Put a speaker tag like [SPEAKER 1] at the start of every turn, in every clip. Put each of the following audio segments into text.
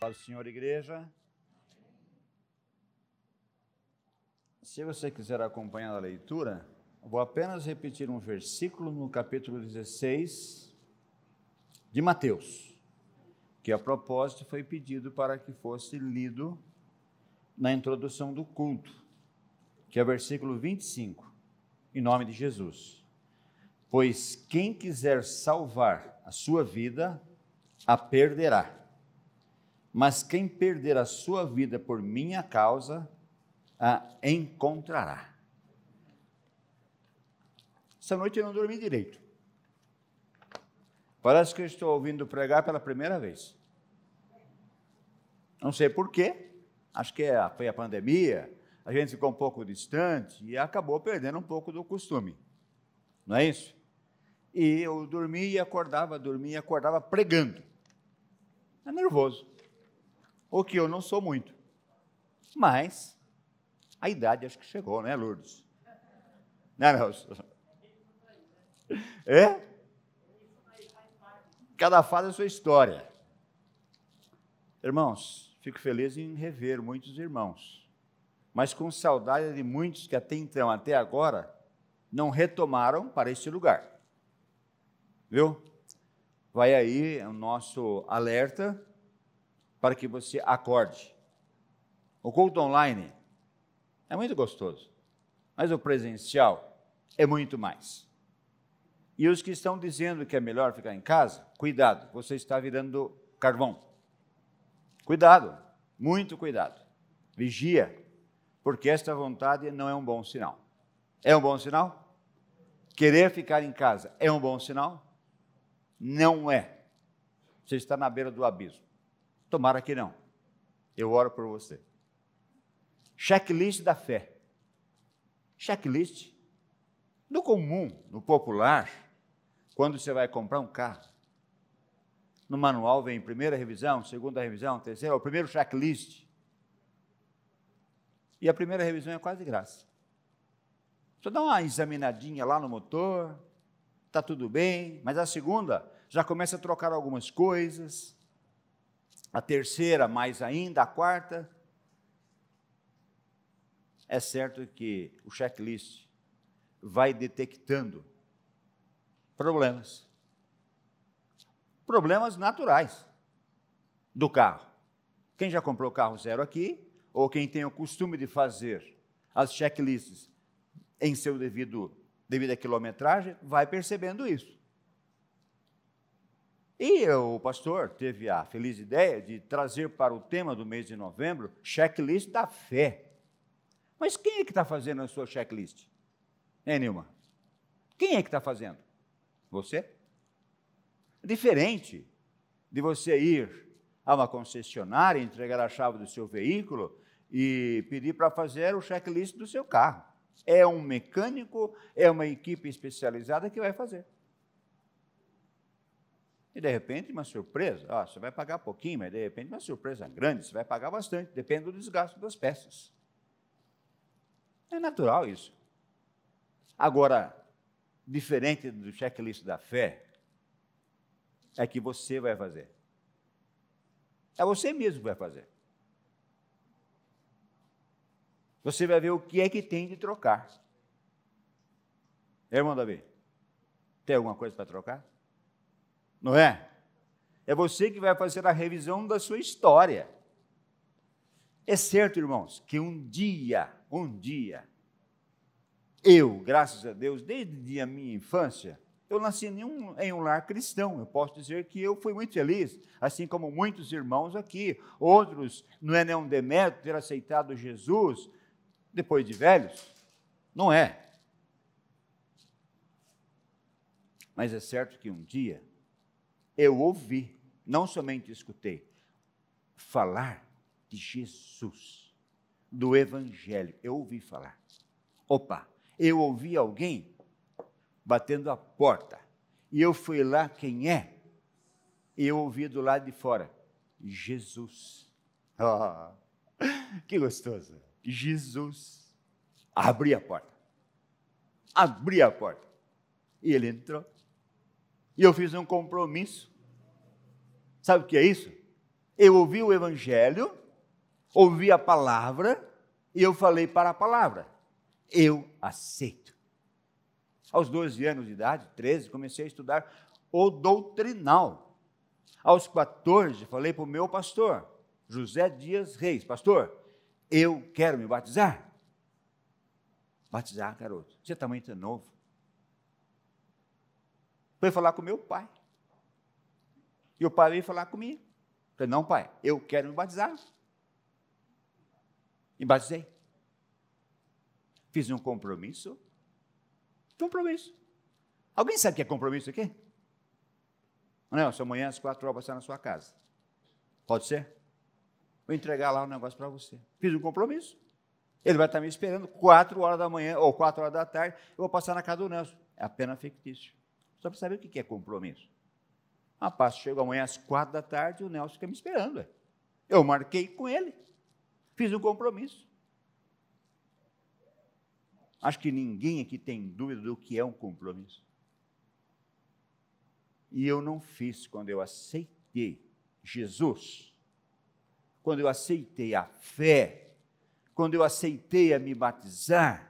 [SPEAKER 1] Paz do Senhor, igreja. Se você quiser acompanhar a leitura, vou apenas repetir um versículo no capítulo 16 de Mateus, que a propósito foi pedido para que fosse lido na introdução do culto, que é o versículo 25, em nome de Jesus. Pois quem quiser salvar a sua vida, a perderá. Mas quem perder a sua vida por minha causa, a encontrará. Essa noite eu não dormi direito. Parece que eu estou ouvindo pregar pela primeira vez. Não sei porquê, acho que é foi a pandemia, a gente ficou um pouco distante e acabou perdendo um pouco do costume. Não é isso? E eu dormia e acordava, dormia e acordava pregando. É nervoso. O que eu não sou muito. Mas a idade acho que chegou, né, Lourdes? Não, não. É? Cada fase é a sua história. Irmãos, fico feliz em rever muitos irmãos, mas com saudade de muitos que até então, até agora, não retomaram para este lugar. Viu? Vai aí o nosso alerta para que você acorde. O culto online é muito gostoso, mas o presencial é muito mais. E os que estão dizendo que é melhor ficar em casa, cuidado, você está virando carvão. Cuidado, muito cuidado. Vigia, porque esta vontade não é um bom sinal. É um bom sinal? Querer ficar em casa é um bom sinal? Não é. Você está na beira do abismo. Tomara que não. Eu oro por você. Checklist da fé. Checklist. No comum, no popular, quando você vai comprar um carro, no manual vem primeira revisão, segunda revisão, terceira, o primeiro checklist. E a primeira revisão é quase graça. Só dá uma examinadinha lá no motor, está tudo bem, mas a segunda já começa a trocar algumas coisas, a terceira mais ainda, a quarta. É certo que o checklist vai detectando problemas. Problemas naturais do carro. Quem já comprou carro zero aqui, ou quem tem o costume de fazer as checklists em seu devido à quilometragem, vai percebendo isso. E o pastor teve a feliz ideia de trazer para o tema do mês de novembro checklist da fé. Mas quem é que está fazendo a sua checklist? Hein, Nilma? Quem é que está fazendo? Você? Diferente de você ir a uma concessionária, entregar a chave do seu veículo e pedir para fazer o checklist do seu carro. É um mecânico, é uma equipe especializada que vai fazer. E de repente, uma surpresa, ó, você vai pagar pouquinho, mas de repente, uma surpresa grande, você vai pagar bastante, depende do desgaste das peças. É natural isso. Agora, diferente do checklist da fé, é que você vai fazer. É você mesmo que vai fazer. Você vai ver o que é que tem de trocar. Irmão Davi, tem alguma coisa para trocar? Não é? É você que vai fazer a revisão da sua história. É certo, irmãos, que um dia, um dia, eu, graças a Deus, desde a minha infância, eu nasci em um, em um, lar cristão. Eu posso dizer que eu fui muito feliz, assim como muitos irmãos aqui. Outros, não é nenhum demérito ter aceitado Jesus depois de velhos. Não é. Mas é certo que um dia eu ouvi, não somente escutei, falar de Jesus, do Evangelho. Eu ouvi falar. Opa, eu ouvi alguém batendo a porta. E eu fui lá, quem é? E eu ouvi do lado de fora, Jesus. Oh, que gostoso. Jesus. Abri a porta. Abri a porta. E ele entrou. E eu fiz um compromisso. Sabe o que é isso? Eu ouvi o Evangelho, ouvi a palavra, e eu falei para a palavra. Eu aceito. Aos 12 anos de idade, 13, comecei a estudar o doutrinal. Aos 14, falei para o meu pastor, José Dias Reis, pastor, eu quero me batizar. Batizar, garoto, você está muito novo. Foi falar com meu pai. E o pai veio falar comigo. Falei, não, pai, eu quero me batizar. E batizei. Fiz um compromisso. Compromisso. Alguém sabe o que é compromisso aqui? Nelson, amanhã às quatro horas estar na sua casa. Pode ser? Vou entregar lá um negócio para você. Fiz um compromisso. Ele vai estar me esperando quatro horas da manhã ou quatro horas da tarde. Eu vou passar na casa do Nelson. É apenas fictício. Só para saber o que é compromisso. Rapaz, chego amanhã às quatro da tarde e o Nelson fica me esperando. Eu marquei com ele. Fiz um compromisso. Acho que ninguém aqui tem dúvida do que é um compromisso. E eu não fiz quando eu aceitei Jesus, quando eu aceitei a fé, quando eu aceitei a me batizar.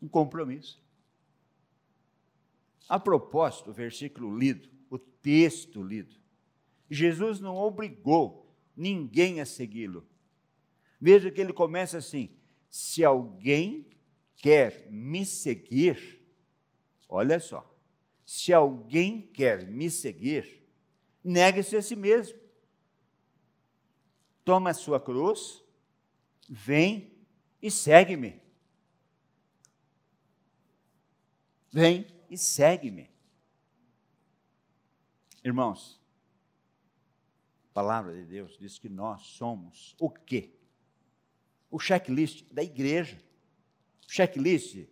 [SPEAKER 1] Um compromisso. A propósito, o versículo lido, o texto lido, Jesus não obrigou ninguém a segui-lo. Veja que ele começa assim: se alguém quer me seguir, olha só, se alguém quer me seguir, negue-se a si mesmo. Toma a sua cruz, vem e segue-me. Vem e segue-me. Irmãos, a palavra de Deus diz que nós somos o quê? O checklist da igreja. Checklist.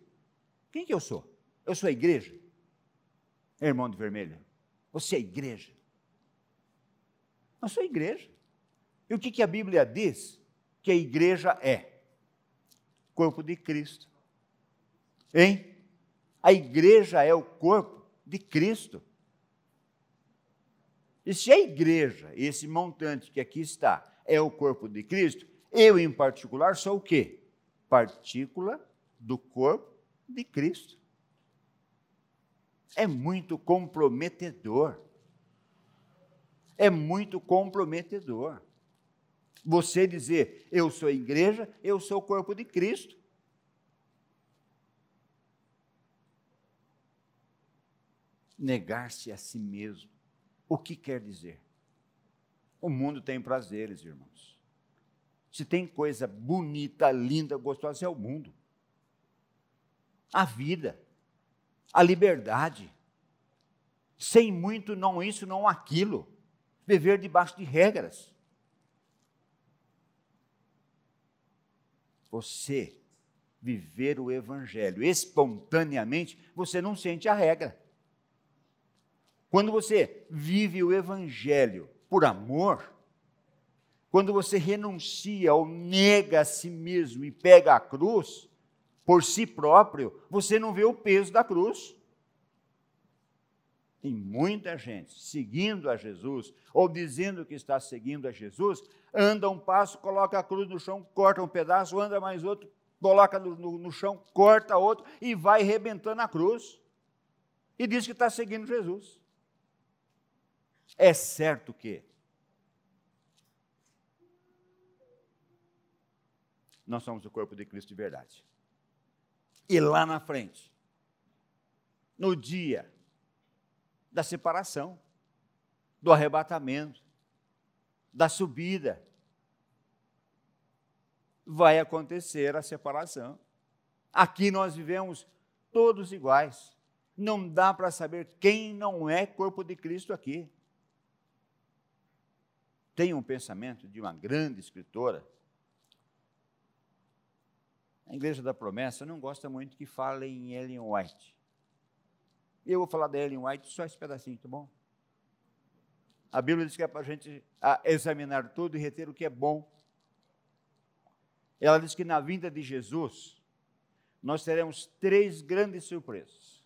[SPEAKER 1] Quem que eu sou? Eu sou a igreja irmão de vermelho? Você é igreja. Eu sou igreja. E o que, que a Bíblia diz que a igreja é? Corpo de Cristo. Hein? A igreja é o corpo de Cristo. E se a igreja, esse montante que aqui está, é o corpo de Cristo, eu em particular sou o quê? Partícula do corpo de Cristo é muito comprometedor. É muito comprometedor. Você dizer, eu sou igreja, eu sou o corpo de Cristo. Negar-se a si mesmo. O que quer dizer? O mundo tem prazeres, irmãos. Se tem coisa bonita, linda, gostosa, é o mundo. A vida a liberdade. Sem muito, não isso, não aquilo. Viver debaixo de regras. Você viver o Evangelho espontaneamente, você não sente a regra. Quando você vive o Evangelho por amor, quando você renuncia ou nega a si mesmo e pega a cruz, por si próprio, você não vê o peso da cruz. Tem muita gente seguindo a Jesus, ou dizendo que está seguindo a Jesus, anda um passo, coloca a cruz no chão, corta um pedaço, anda mais outro, coloca no, no, no chão, corta outro e vai rebentando a cruz. E diz que está seguindo Jesus. É certo que nós somos o corpo de Cristo de verdade. E lá na frente, no dia da separação, do arrebatamento, da subida, vai acontecer a separação. Aqui nós vivemos todos iguais. Não dá para saber quem não é corpo de Cristo aqui. Tem um pensamento de uma grande escritora, a Igreja da Promessa não gosta muito que falem em Ellen White. Eu vou falar da Ellen White só esse pedacinho, tá bom? A Bíblia diz que é para a gente examinar tudo e reter o que é bom. Ela diz que na vinda de Jesus, nós teremos três grandes surpresas.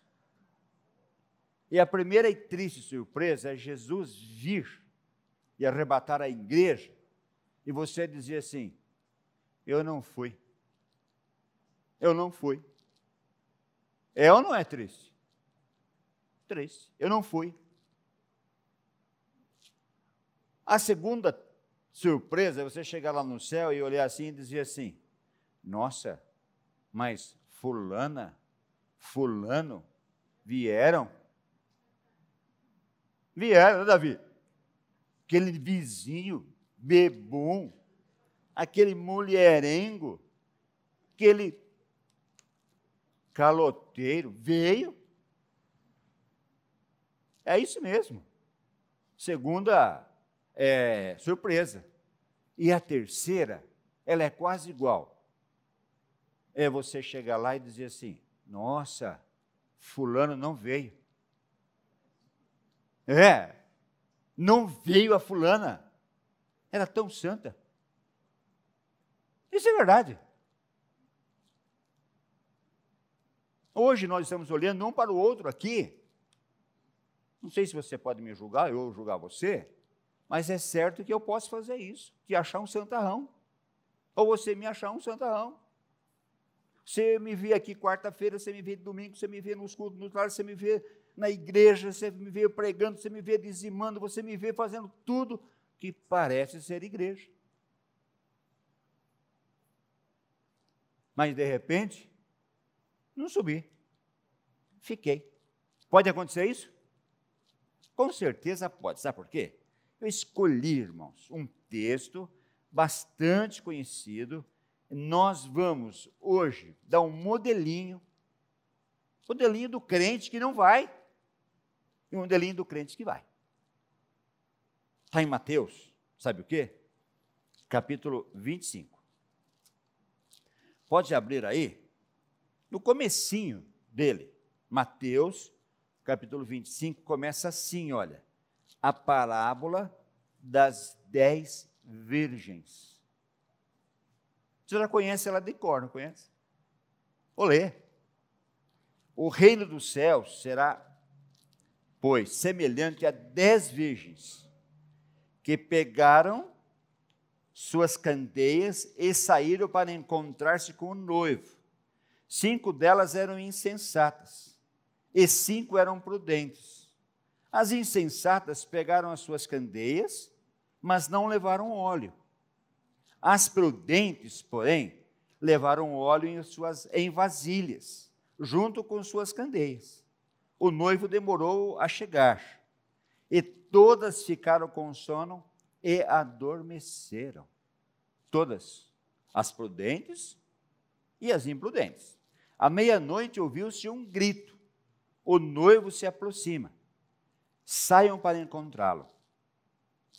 [SPEAKER 1] E a primeira e triste surpresa é Jesus vir e arrebatar a igreja, e você dizia assim: Eu não fui. Eu não fui. É ou não é triste? Triste. Eu não fui. A segunda surpresa é você chegar lá no céu e olhar assim e dizer assim: Nossa, mas Fulana, Fulano vieram. Vieram, Davi? Aquele vizinho bebum, aquele mulherengo, aquele caloteiro, veio. É isso mesmo. Segunda é, surpresa. E a terceira, ela é quase igual. É você chegar lá e dizer assim: nossa, Fulano não veio. É, não veio a Fulana. Era tão santa. Isso é verdade. Hoje nós estamos olhando um para o outro aqui. Não sei se você pode me julgar, eu julgar você, mas é certo que eu posso fazer isso, que achar um santarrão. Ou você me achar um santarrão. Você me vê aqui quarta-feira, você me vê domingo, você me vê nos cultos, nos lares, você me vê na igreja, você me vê pregando, você me vê dizimando, você me vê fazendo tudo que parece ser igreja. Mas de repente, não subi. Fiquei. Pode acontecer isso? Com certeza pode. Sabe por quê? Eu escolhi, irmãos, um texto bastante conhecido. Nós vamos hoje dar um modelinho, modelinho do crente que não vai, e um modelinho do crente que vai. Está em Mateus, sabe o quê? Capítulo 25. Pode abrir aí, no comecinho dele, Mateus, capítulo 25, começa assim, olha a parábola das dez virgens. Você já conhece ela de cor, não conhece? Vou ler. O reino dos céus será, pois, semelhante a dez virgens que pegaram suas candeias e saíram para encontrar-se com o noivo. Cinco delas eram insensatas e cinco eram prudentes. As insensatas pegaram as suas candeias, mas não levaram óleo. As prudentes, porém, levaram óleo em suas em vasilhas, junto com suas candeias. O noivo demorou a chegar, e todas ficaram com sono e adormeceram. Todas, as prudentes e as imprudentes. À meia-noite ouviu-se um grito. O noivo se aproxima saiam para encontrá-lo.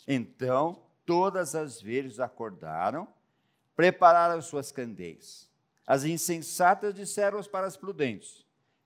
[SPEAKER 1] Então, todas as virgens acordaram, prepararam suas candeias. As insensatas disseram para as prudentes: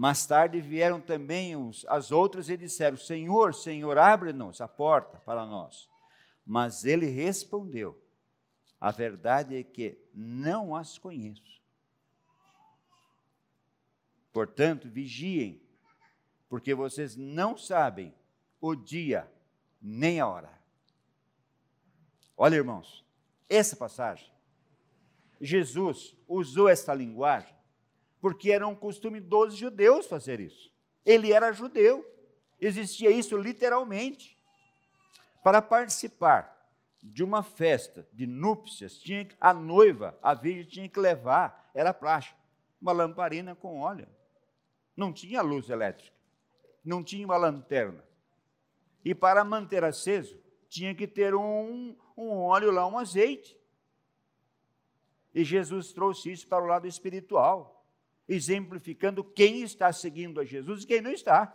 [SPEAKER 1] Mais tarde vieram também as outras e disseram: Senhor, Senhor, abre-nos a porta para nós. Mas ele respondeu: A verdade é que não as conheço. Portanto, vigiem porque vocês não sabem o dia nem a hora. Olha, irmãos, essa passagem, Jesus usou essa linguagem porque era um costume dos judeus fazer isso. Ele era judeu, existia isso literalmente. Para participar de uma festa de núpcias, tinha, a noiva, a virgem, tinha que levar, era prática, uma lamparina com óleo. Não tinha luz elétrica não tinha uma lanterna. E para manter aceso, tinha que ter um, um óleo lá, um azeite. E Jesus trouxe isso para o lado espiritual, exemplificando quem está seguindo a Jesus e quem não está.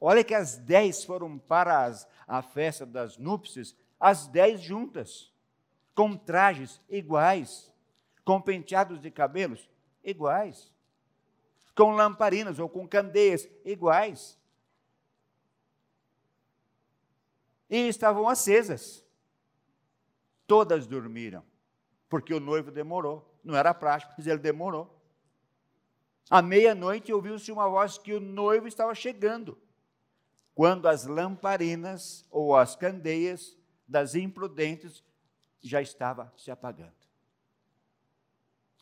[SPEAKER 1] Olha que as dez foram para as, a festa das núpcias, as dez juntas, com trajes iguais, com penteados de cabelos iguais, com lamparinas ou com candeias iguais. E estavam acesas. Todas dormiram, porque o noivo demorou. Não era prático, mas ele demorou. À meia-noite ouviu-se uma voz que o noivo estava chegando. Quando as lamparinas ou as candeias das imprudentes já estava se apagando.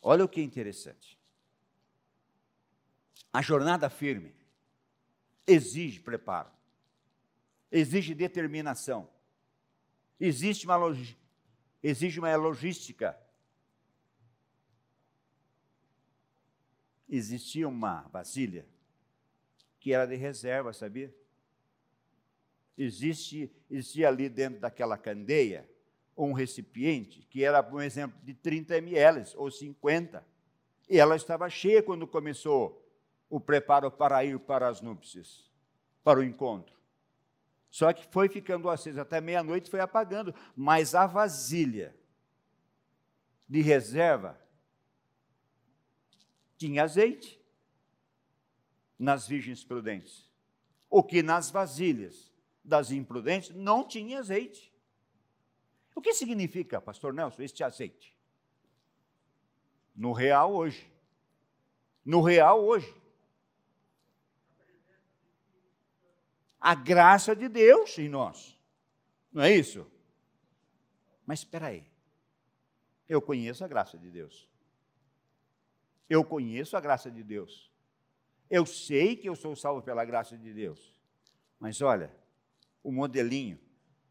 [SPEAKER 1] Olha o que interessante. A jornada firme exige preparo, exige determinação, existe uma exige uma logística. Existia uma vasilha que era de reserva, sabia? Existe, existia ali dentro daquela candeia um recipiente que era, por exemplo, de 30 ml ou 50. E ela estava cheia quando começou o preparo para ir para as núpcias, para o encontro. Só que foi ficando acesa até meia-noite, foi apagando. Mas a vasilha de reserva tinha azeite nas virgens prudentes. O que nas vasilhas das imprudentes não tinha azeite. O que significa, pastor Nelson, este azeite? No real hoje. No real hoje. a graça de Deus em nós. Não é isso? Mas espera aí. Eu conheço a graça de Deus. Eu conheço a graça de Deus. Eu sei que eu sou salvo pela graça de Deus. Mas olha, o modelinho,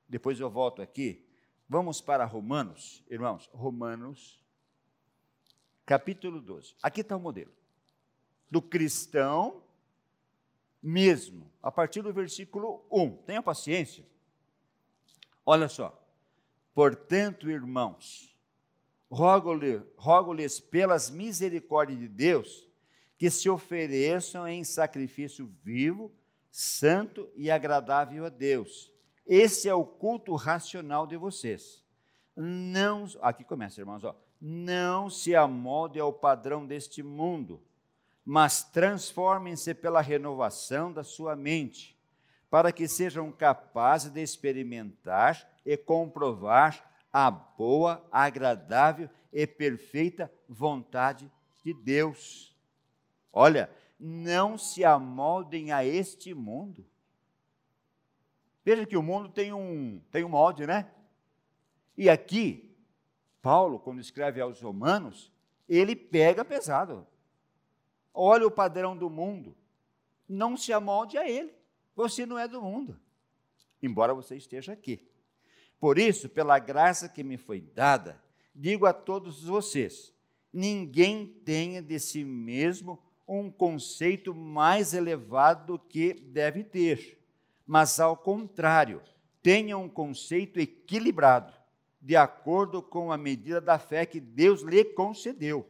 [SPEAKER 1] depois eu volto aqui. Vamos para Romanos, irmãos. Romanos, capítulo 12. Aqui está o modelo do cristão mesmo, a partir do versículo 1. Tenha paciência. Olha só. Portanto, irmãos, rogo-lhes rogo pelas misericórdias de Deus que se ofereçam em sacrifício vivo, santo e agradável a Deus. Esse é o culto racional de vocês. Não, aqui começa, irmãos, ó, não se amolde ao padrão deste mundo, mas transformem-se pela renovação da sua mente, para que sejam capazes de experimentar e comprovar a boa, agradável e perfeita vontade de Deus. Olha, não se amoldem a este mundo. Veja que o mundo tem um, tem um molde, né? E aqui, Paulo, quando escreve aos Romanos, ele pega pesado olha o padrão do mundo, não se amolde a ele. Você não é do mundo, embora você esteja aqui. Por isso, pela graça que me foi dada, digo a todos vocês: ninguém tenha de si mesmo um conceito mais elevado do que deve ter, mas ao contrário, tenha um conceito equilibrado, de acordo com a medida da fé que Deus lhe concedeu.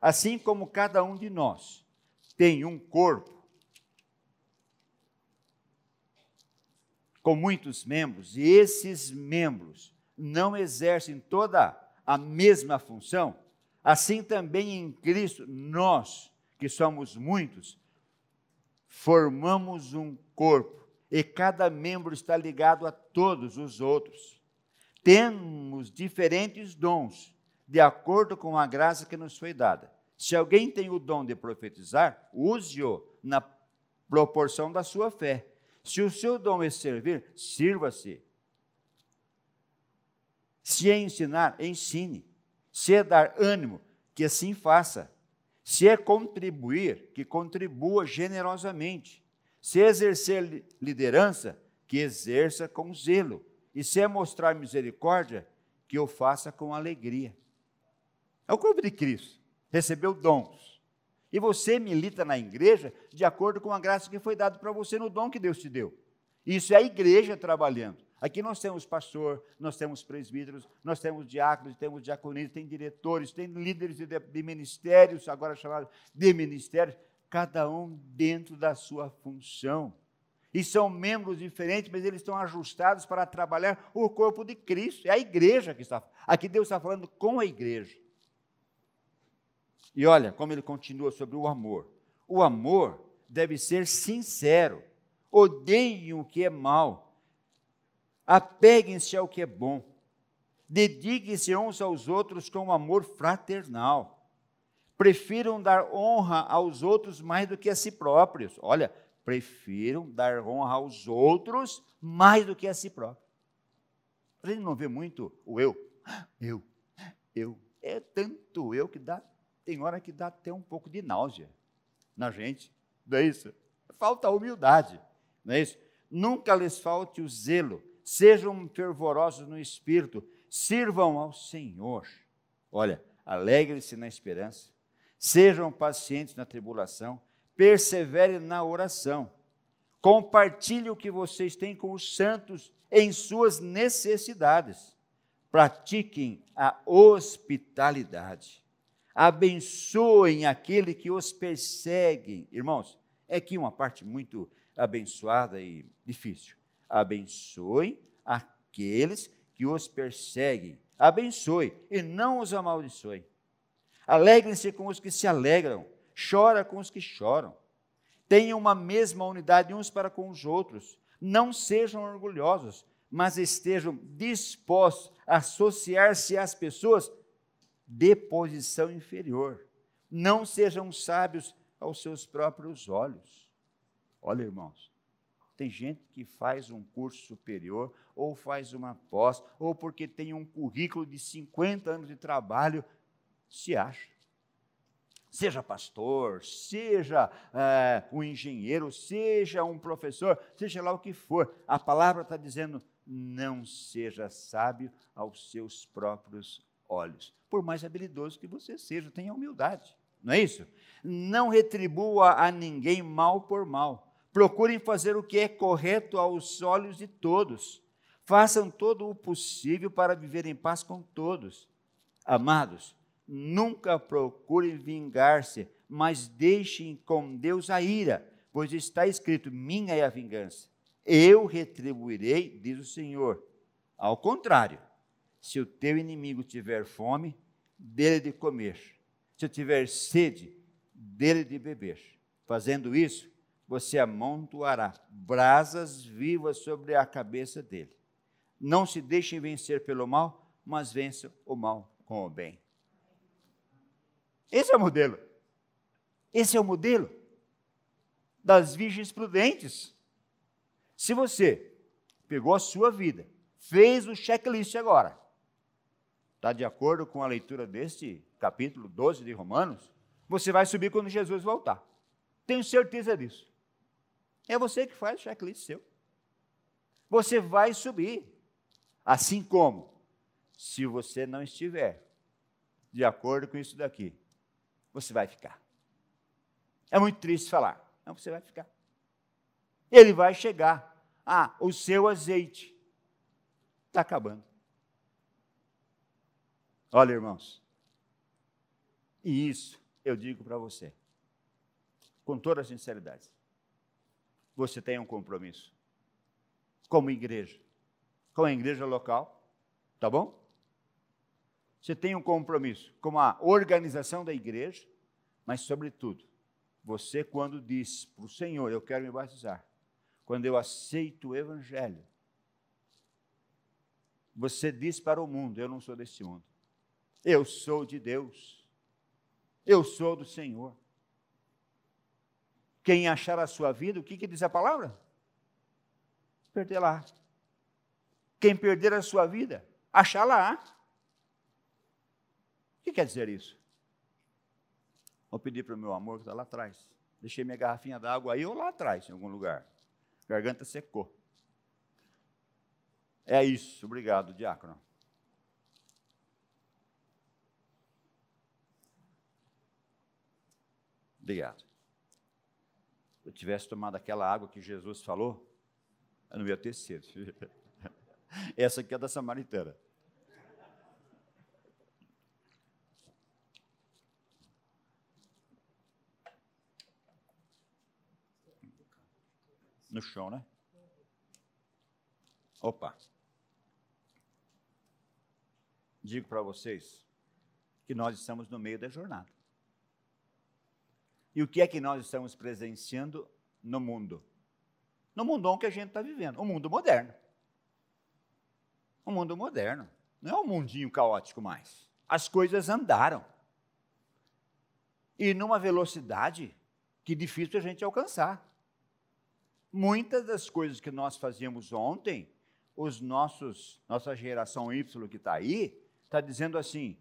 [SPEAKER 1] Assim como cada um de nós tem um corpo com muitos membros, e esses membros não exercem toda a mesma função, assim também em Cristo, nós, que somos muitos, formamos um corpo, e cada membro está ligado a todos os outros. Temos diferentes dons, de acordo com a graça que nos foi dada. Se alguém tem o dom de profetizar, use-o na proporção da sua fé. Se o seu dom é servir, sirva-se. Se é ensinar, ensine. Se é dar ânimo, que assim faça. Se é contribuir, que contribua generosamente. Se é exercer liderança, que exerça com zelo. E se é mostrar misericórdia, que o faça com alegria. É o corpo de Cristo. Recebeu dons. E você milita na igreja de acordo com a graça que foi dada para você no dom que Deus te deu. Isso é a igreja trabalhando. Aqui nós temos pastor, nós temos presbíteros, nós temos diáconos, temos diaconistas, tem diretores, tem líderes de, de ministérios, agora chamados de ministérios, cada um dentro da sua função. e são membros diferentes, mas eles estão ajustados para trabalhar o corpo de Cristo. É a igreja que está. Aqui Deus está falando com a igreja. E olha como ele continua sobre o amor. O amor deve ser sincero. Odeiem o que é mal. Apeguem-se ao que é bom. Dediquem-se uns aos outros com amor fraternal. Prefiram dar honra aos outros mais do que a si próprios. Olha, prefiram dar honra aos outros mais do que a si próprios. A gente não vê muito o eu. Eu, eu. É tanto eu que dá, tem hora que dá até um pouco de náusea na gente. Não é isso? Falta humildade. Não é isso? Nunca lhes falte o zelo. Sejam fervorosos no espírito. Sirvam ao Senhor. Olha, alegre-se na esperança. Sejam pacientes na tribulação persevere na oração. Compartilhe o que vocês têm com os santos em suas necessidades. Pratiquem a hospitalidade. Abençoem aquele que os perseguem. Irmãos, é aqui uma parte muito abençoada e difícil. Abençoem aqueles que os perseguem. Abençoe e não os amaldiçoe. Alegrem-se com os que se alegram chora com os que choram. Tenham uma mesma unidade uns para com os outros. Não sejam orgulhosos, mas estejam dispostos a associar-se às pessoas de posição inferior. Não sejam sábios aos seus próprios olhos. Olha, irmãos, tem gente que faz um curso superior, ou faz uma pós, ou porque tem um currículo de 50 anos de trabalho, se acha seja pastor, seja é, um engenheiro, seja um professor, seja lá o que for, a palavra está dizendo: não seja sábio aos seus próprios olhos. Por mais habilidoso que você seja, tenha humildade, não é isso? Não retribua a ninguém mal por mal. Procurem fazer o que é correto aos olhos de todos. Façam todo o possível para viver em paz com todos. Amados, Nunca procurem vingar-se, mas deixem com Deus a ira, pois está escrito: minha é a vingança. Eu retribuirei, diz o Senhor. Ao contrário, se o teu inimigo tiver fome, dele de comer. Se tiver sede, dele de beber. Fazendo isso, você amontoará brasas vivas sobre a cabeça dele. Não se deixem vencer pelo mal, mas vençam o mal com o bem. Esse é o modelo. Esse é o modelo das virgens prudentes. Se você pegou a sua vida, fez o checklist agora, está de acordo com a leitura deste capítulo 12 de Romanos, você vai subir quando Jesus voltar. Tenho certeza disso. É você que faz o checklist seu. Você vai subir. Assim como, se você não estiver de acordo com isso daqui, você vai ficar. É muito triste falar, não, você vai ficar. Ele vai chegar. Ah, o seu azeite está acabando. Olha, irmãos, e isso eu digo para você, com toda sinceridade. Você tem um compromisso, como igreja, com a igreja local, tá bom? Você tem um compromisso com a organização da igreja, mas, sobretudo, você, quando diz para o Senhor, eu quero me batizar, quando eu aceito o Evangelho, você diz para o mundo: eu não sou desse mundo, eu sou de Deus, eu sou do Senhor. Quem achar a sua vida, o que, que diz a palavra? Perder lá. Quem perder a sua vida, achar lá. O que quer dizer isso? Vou pedir para o meu amor que está lá atrás. Deixei minha garrafinha d'água aí ou lá atrás, em algum lugar. garganta secou. É isso. Obrigado, diácono. Obrigado. Se eu tivesse tomado aquela água que Jesus falou, eu não ia ter sede. Essa aqui é da samaritana. No chão, né? Opa. Digo para vocês que nós estamos no meio da jornada. E o que é que nós estamos presenciando no mundo? No mundão que a gente está vivendo, o mundo moderno. O mundo moderno. Não é um mundinho caótico mais. As coisas andaram. E numa velocidade que difícil a gente alcançar. Muitas das coisas que nós fazíamos ontem, os nossos, nossa geração Y que está aí, está dizendo assim,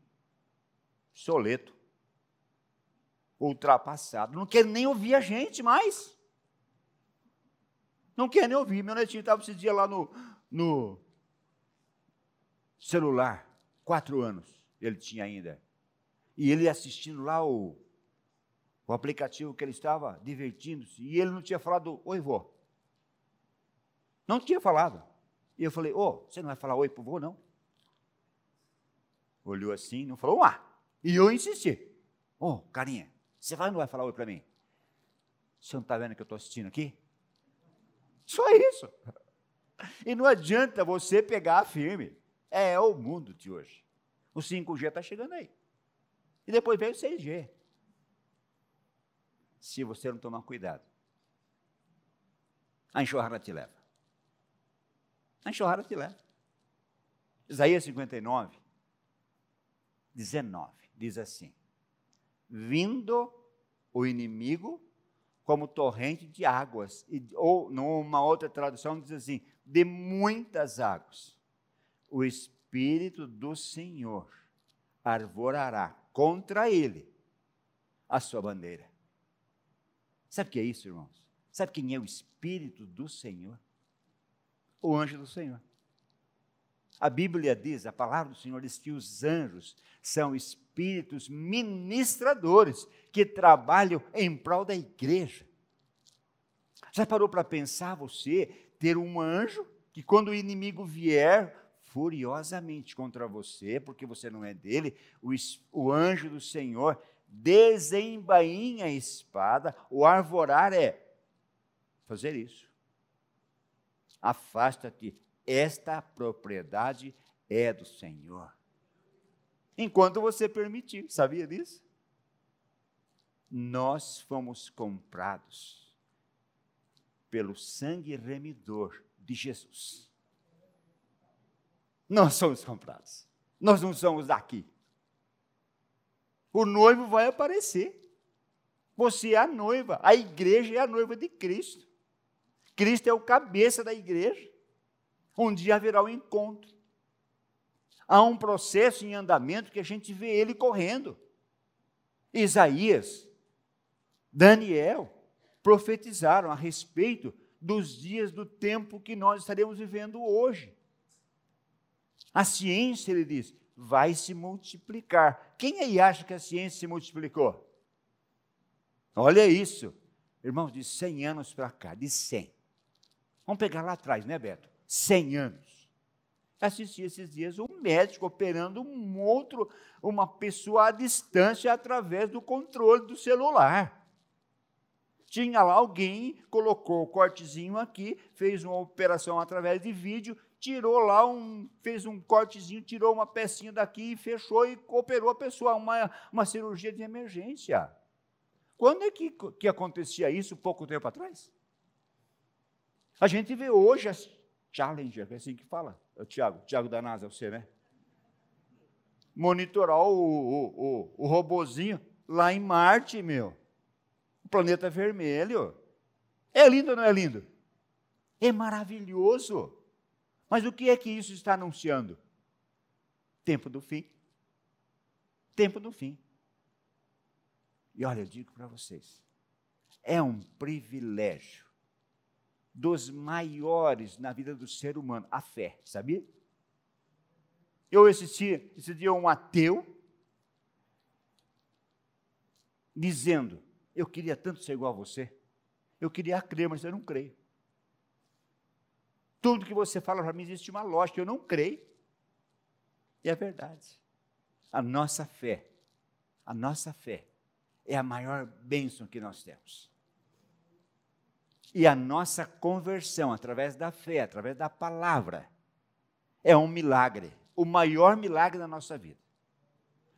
[SPEAKER 1] soleto, ultrapassado, não quer nem ouvir a gente mais. Não quer nem ouvir. Meu netinho estava esse dia lá no, no celular, quatro anos ele tinha ainda. E ele assistindo lá o, o aplicativo que ele estava divertindo-se, e ele não tinha falado oi, vô. Não tinha falado. E eu falei, ô, oh, você não vai falar oi pro vô, não? Olhou assim, não falou, ah. E eu insisti. Ô, oh, carinha, você vai ou não vai falar oi para mim? Você não está vendo que eu estou assistindo aqui? Só isso. E não adianta você pegar firme. É o mundo de hoje. O 5G está chegando aí. E depois vem o 6G. Se você não tomar cuidado, a enxurrada te leva. A enxurrada te leva. Isaías 59, 19, diz assim: Vindo o inimigo como torrente de águas, ou numa outra tradução diz assim: de muitas águas o Espírito do Senhor arvorará contra ele a sua bandeira. Sabe o que é isso, irmãos? Sabe quem é o Espírito do Senhor? O anjo do Senhor. A Bíblia diz, a palavra do Senhor diz que os anjos são espíritos ministradores que trabalham em prol da igreja. Já parou para pensar você ter um anjo que, quando o inimigo vier, furiosamente contra você, porque você não é dele, o, o anjo do Senhor desembainha a espada, o arvorar é fazer isso. Afasta-te, esta propriedade é do Senhor. Enquanto você permitir, sabia disso? Nós fomos comprados pelo sangue remidor de Jesus. Nós somos comprados. Nós não somos daqui. O noivo vai aparecer. Você é a noiva. A igreja é a noiva de Cristo. Cristo é o cabeça da igreja. Um dia haverá o um encontro. Há um processo em andamento que a gente vê ele correndo. Isaías, Daniel profetizaram a respeito dos dias do tempo que nós estaremos vivendo hoje. A ciência, ele diz, vai se multiplicar. Quem aí acha que a ciência se multiplicou? Olha isso. Irmãos, de 100 anos para cá, de 100. Vamos pegar lá atrás, né, Beto? 100 anos. Assisti esses dias um médico operando um outro, uma pessoa à distância através do controle do celular. Tinha lá alguém, colocou o cortezinho aqui, fez uma operação através de vídeo tirou lá um, fez um cortezinho, tirou uma pecinha daqui, fechou e operou a pessoa, uma, uma cirurgia de emergência. Quando é que, que acontecia isso pouco tempo atrás? A gente vê hoje as Challenger, é assim que fala, é o Tiago, Tiago da NASA, é você, né? Monitorar o, o, o, o robozinho lá em Marte, meu. O planeta vermelho. É lindo ou não é lindo? É maravilhoso. Mas o que é que isso está anunciando? Tempo do fim. Tempo do fim. E olha, eu digo para vocês, é um privilégio dos maiores na vida do ser humano, a fé, sabia? Eu assisti esse dia um ateu dizendo: Eu queria tanto ser igual a você, eu queria crer, mas eu não creio. Tudo que você fala para mim existe uma lógica, eu não creio. E é verdade. A nossa fé, a nossa fé é a maior bênção que nós temos. E a nossa conversão, através da fé, através da palavra, é um milagre, o maior milagre da nossa vida.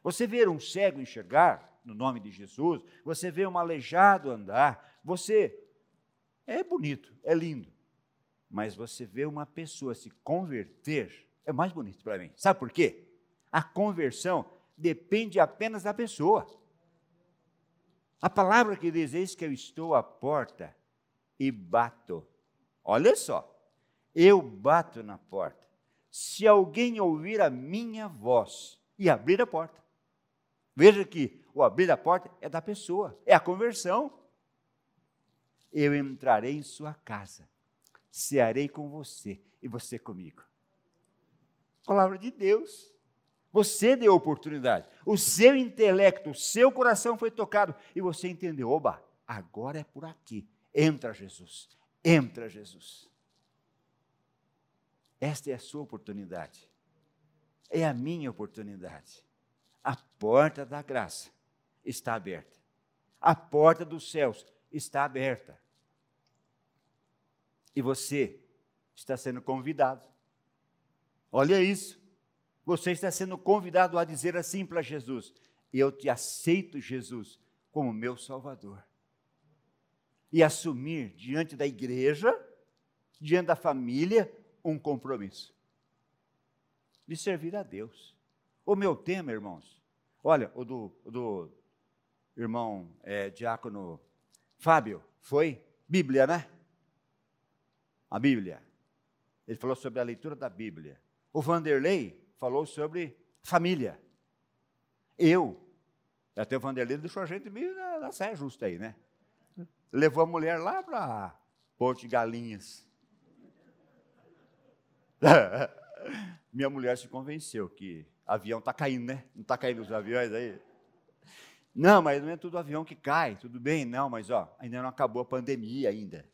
[SPEAKER 1] Você ver um cego enxergar, no nome de Jesus, você vê um aleijado andar, você. É bonito, é lindo. Mas você vê uma pessoa se converter, é mais bonito para mim. Sabe por quê? A conversão depende apenas da pessoa. A palavra que diz: Eis que eu estou à porta e bato. Olha só, eu bato na porta. Se alguém ouvir a minha voz e abrir a porta, veja que o abrir a porta é da pessoa, é a conversão. Eu entrarei em sua casa, cearei com você e você comigo. Palavra de Deus. Você deu oportunidade. O seu intelecto, o seu coração foi tocado e você entendeu: oba, agora é por aqui. Entra Jesus, entra Jesus. Esta é a sua oportunidade. É a minha oportunidade. A porta da graça está aberta. A porta dos céus está aberta. E você está sendo convidado. Olha isso. Você está sendo convidado a dizer assim para Jesus: Eu te aceito, Jesus, como meu Salvador. E assumir diante da igreja, diante da família, um compromisso de servir a Deus. O meu tema, irmãos, olha, o do, o do irmão é, diácono Fábio, foi Bíblia, né? A Bíblia. Ele falou sobre a leitura da Bíblia. O Vanderlei falou sobre família. Eu, até o Vanderlei deixou a gente meio na, na saia justa aí, né? Levou a mulher lá para Porto de Galinhas. Minha mulher se convenceu que avião está caindo, né? Não está caindo os aviões aí? Não, mas não é tudo avião que cai, tudo bem, não, mas ó, ainda não acabou a pandemia ainda.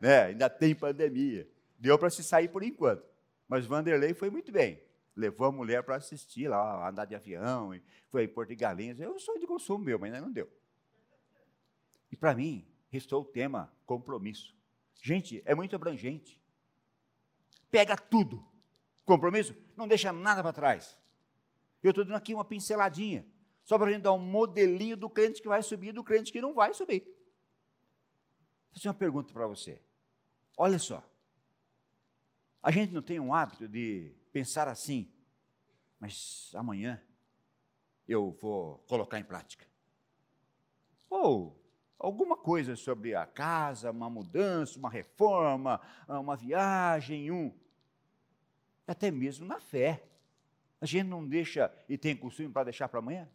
[SPEAKER 1] Né? Ainda tem pandemia. Deu para se sair por enquanto. Mas Vanderlei foi muito bem levou a mulher para assistir lá, andar de avião, foi em Porto de Galinhas. Eu sou de consumo meu, mas ainda não deu. E para mim, restou o tema compromisso. Gente, é muito abrangente. Pega tudo. Compromisso, não deixa nada para trás. Eu estou dando aqui uma pinceladinha, só para a gente dar um modelinho do crente que vai subir e do crente que não vai subir. Vou fazer uma pergunta para você. Olha só. A gente não tem um hábito de pensar assim, mas amanhã eu vou colocar em prática. Ou alguma coisa sobre a casa, uma mudança, uma reforma, uma viagem, um. Até mesmo na fé. A gente não deixa e tem costume para deixar para amanhã?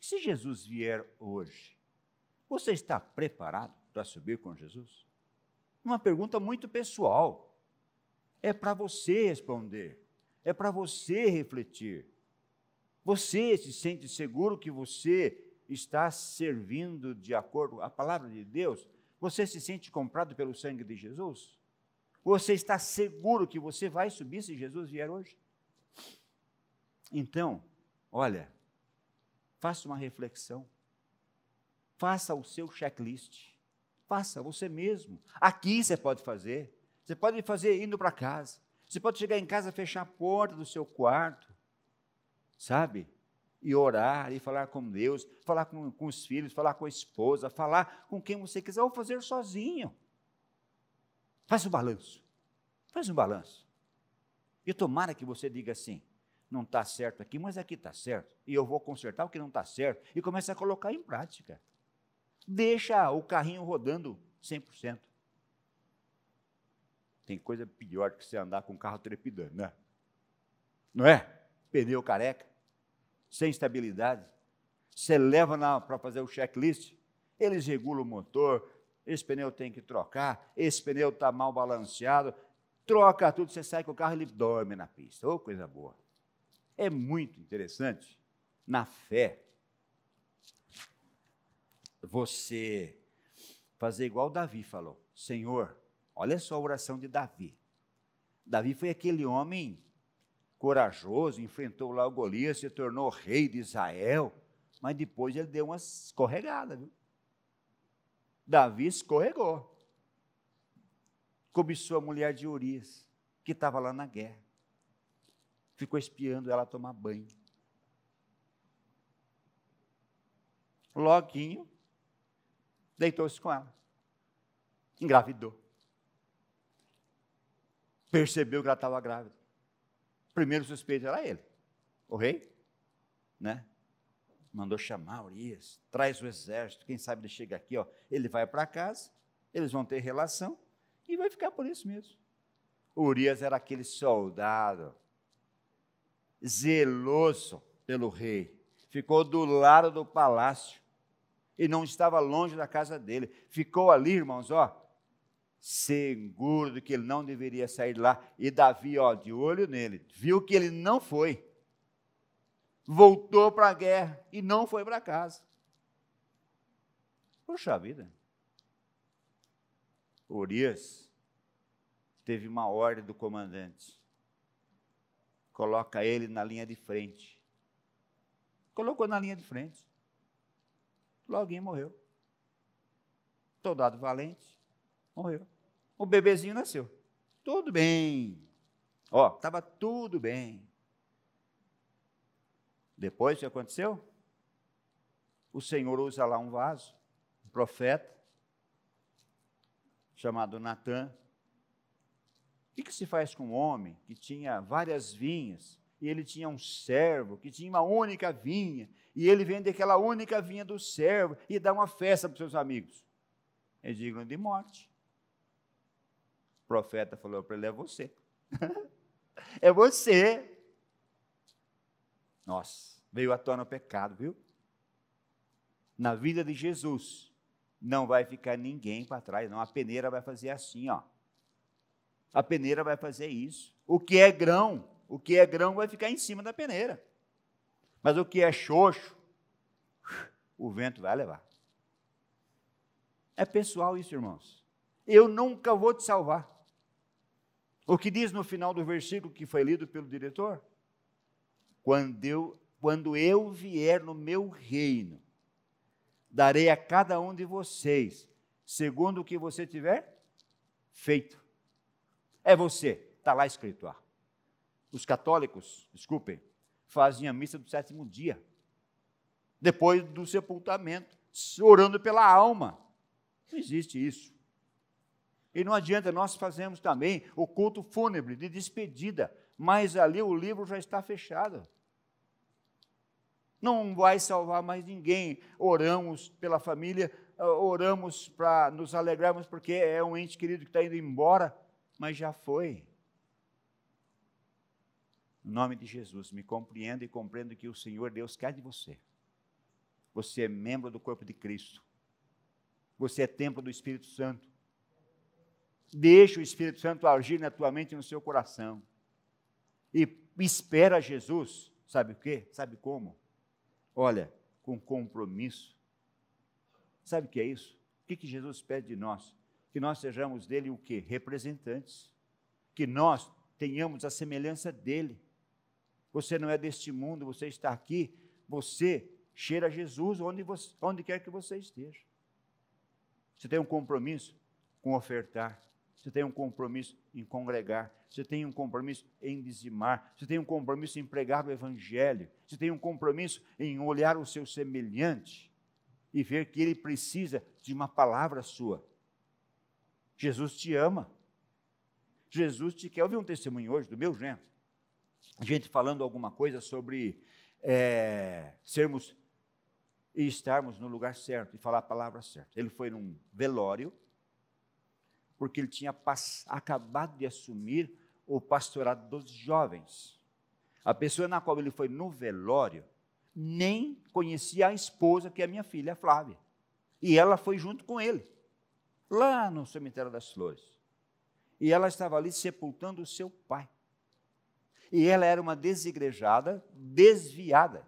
[SPEAKER 1] Se Jesus vier hoje, você está preparado para subir com Jesus? Uma pergunta muito pessoal. É para você responder, é para você refletir. Você se sente seguro que você está servindo de acordo a palavra de Deus? Você se sente comprado pelo sangue de Jesus? Você está seguro que você vai subir se Jesus vier hoje? Então, olha, faça uma reflexão. Faça o seu checklist. Faça você mesmo. Aqui você pode fazer. Você pode fazer indo para casa. Você pode chegar em casa, fechar a porta do seu quarto, sabe? E orar, e falar com Deus, falar com, com os filhos, falar com a esposa, falar com quem você quiser, ou fazer sozinho. Faz um balanço. Faz um balanço. E tomara que você diga assim: não está certo aqui, mas aqui está certo. E eu vou consertar o que não está certo. E comece a colocar em prática. Deixa o carrinho rodando 100%. Tem coisa pior que você andar com o carro trepidando, né? Não é? Pneu careca, sem estabilidade. Você leva para fazer o checklist, eles regulam o motor, esse pneu tem que trocar, esse pneu está mal balanceado, troca tudo, você sai com o carro e ele dorme na pista. Ô, oh, coisa boa. É muito interessante, na fé, você fazer igual Davi falou: Senhor, Olha só a oração de Davi. Davi foi aquele homem corajoso, enfrentou lá o Golias, se tornou rei de Israel, mas depois ele deu uma escorregada, viu? Davi escorregou. cobiçou a mulher de Urias, que estava lá na guerra. Ficou espiando ela tomar banho. Loguinho, deitou-se com ela. Engravidou. Percebeu que ela estava grávida. Primeiro suspeito era ele, o rei, né? Mandou chamar Urias, traz o exército, quem sabe ele chega aqui, ó, ele vai para casa, eles vão ter relação e vai ficar por isso mesmo. Urias era aquele soldado zeloso pelo rei, ficou do lado do palácio e não estava longe da casa dele. Ficou ali, irmãos, ó, seguro de que ele não deveria sair de lá. E Davi, ó, de olho nele, viu que ele não foi. Voltou para a guerra e não foi para casa. Puxa vida. Urias teve uma ordem do comandante. Coloca ele na linha de frente. Colocou na linha de frente. Loguinho morreu. Soldado valente, morreu. O bebezinho nasceu. Tudo bem. Ó, estava tudo bem. Depois o que aconteceu? O Senhor usa lá um vaso, um profeta, chamado Natan. O que, que se faz com um homem que tinha várias vinhas e ele tinha um servo que tinha uma única vinha e ele vende aquela única vinha do servo e dá uma festa para os seus amigos? É digno de morte. Profeta falou para ele: é você. é você. Nossa, veio à tona o pecado, viu? Na vida de Jesus, não vai ficar ninguém para trás, não. A peneira vai fazer assim, ó. A peneira vai fazer isso. O que é grão, o que é grão vai ficar em cima da peneira. Mas o que é xoxo, o vento vai levar. É pessoal isso, irmãos. Eu nunca vou te salvar. O que diz no final do versículo que foi lido pelo diretor? Quando eu, quando eu vier no meu reino, darei a cada um de vocês, segundo o que você tiver feito. É você, está lá escrito. Ó. Os católicos, desculpem, fazem a missa do sétimo dia, depois do sepultamento, orando pela alma. Não existe isso. E não adianta, nós fazemos também o culto fúnebre de despedida, mas ali o livro já está fechado não vai salvar mais ninguém. Oramos pela família, ah, oramos para nos alegrarmos, porque é um ente querido que está indo embora, mas já foi. Em nome de Jesus, me compreenda e compreenda que o Senhor Deus quer de você. Você é membro do corpo de Cristo. Você é templo do Espírito Santo. Deixa o Espírito Santo agir na tua mente e no seu coração. E espera Jesus, sabe o quê? Sabe como? Olha, com compromisso. Sabe o que é isso? O que, que Jesus pede de nós? Que nós sejamos dele o quê? Representantes. Que nós tenhamos a semelhança dele. Você não é deste mundo, você está aqui, você cheira Jesus onde, você, onde quer que você esteja. Você tem um compromisso com ofertar, você tem um compromisso em congregar, você tem um compromisso em dizimar, você tem um compromisso em pregar o Evangelho, você tem um compromisso em olhar o seu semelhante e ver que ele precisa de uma palavra sua. Jesus te ama. Jesus te quer. ouvir um testemunho hoje do meu genro. A gente falando alguma coisa sobre é, sermos e estarmos no lugar certo e falar a palavra certa. Ele foi num velório, porque ele tinha acabado de assumir o pastorado dos jovens. A pessoa na qual ele foi no velório nem conhecia a esposa, que é a minha filha, Flávia. E ela foi junto com ele, lá no cemitério das flores. E ela estava ali sepultando o seu pai. E ela era uma desigrejada, desviada.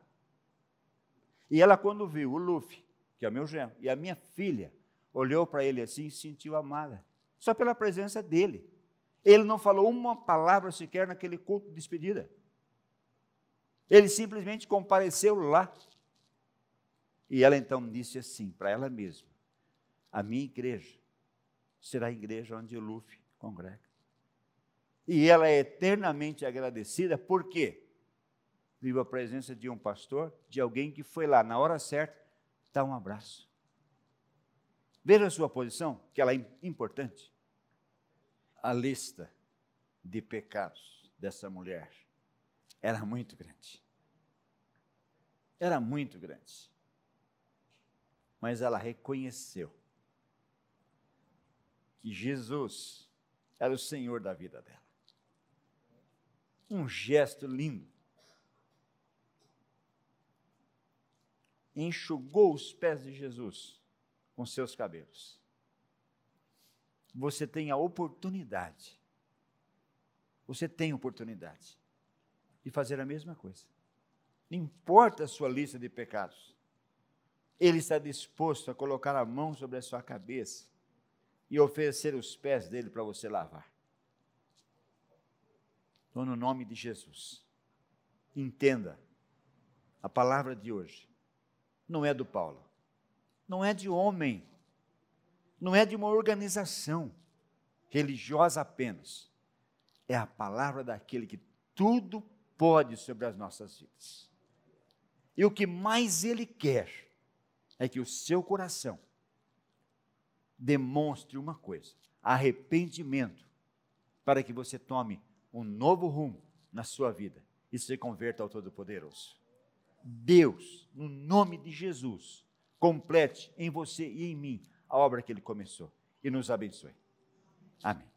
[SPEAKER 1] E ela, quando viu o Luffy, que é o meu genro, e a minha filha, olhou para ele assim e sentiu amada, só pela presença dele. Ele não falou uma palavra sequer naquele culto de despedida. Ele simplesmente compareceu lá. E ela então disse assim para ela mesma: A minha igreja será a igreja onde Luffy congrega. E ela é eternamente agradecida, por quê? Viva a presença de um pastor, de alguém que foi lá na hora certa, dar um abraço. Veja a sua posição, que ela é importante. A lista de pecados dessa mulher era muito grande. Era muito grande. Mas ela reconheceu que Jesus era o Senhor da vida dela. Um gesto lindo. Enxugou os pés de Jesus com seus cabelos. Você tem a oportunidade, você tem oportunidade de fazer a mesma coisa. Não importa a sua lista de pecados, Ele está disposto a colocar a mão sobre a sua cabeça e oferecer os pés dele para você lavar. Então, no nome de Jesus, entenda, a palavra de hoje não é do Paulo, não é de homem, não é de uma organização religiosa apenas. É a palavra daquele que tudo pode sobre as nossas vidas. E o que mais ele quer é que o seu coração demonstre uma coisa: arrependimento, para que você tome um novo rumo na sua vida e se converta ao Todo-Poderoso. Deus, no nome de Jesus, complete em você e em mim a obra que ele começou e nos abençoe. Amém.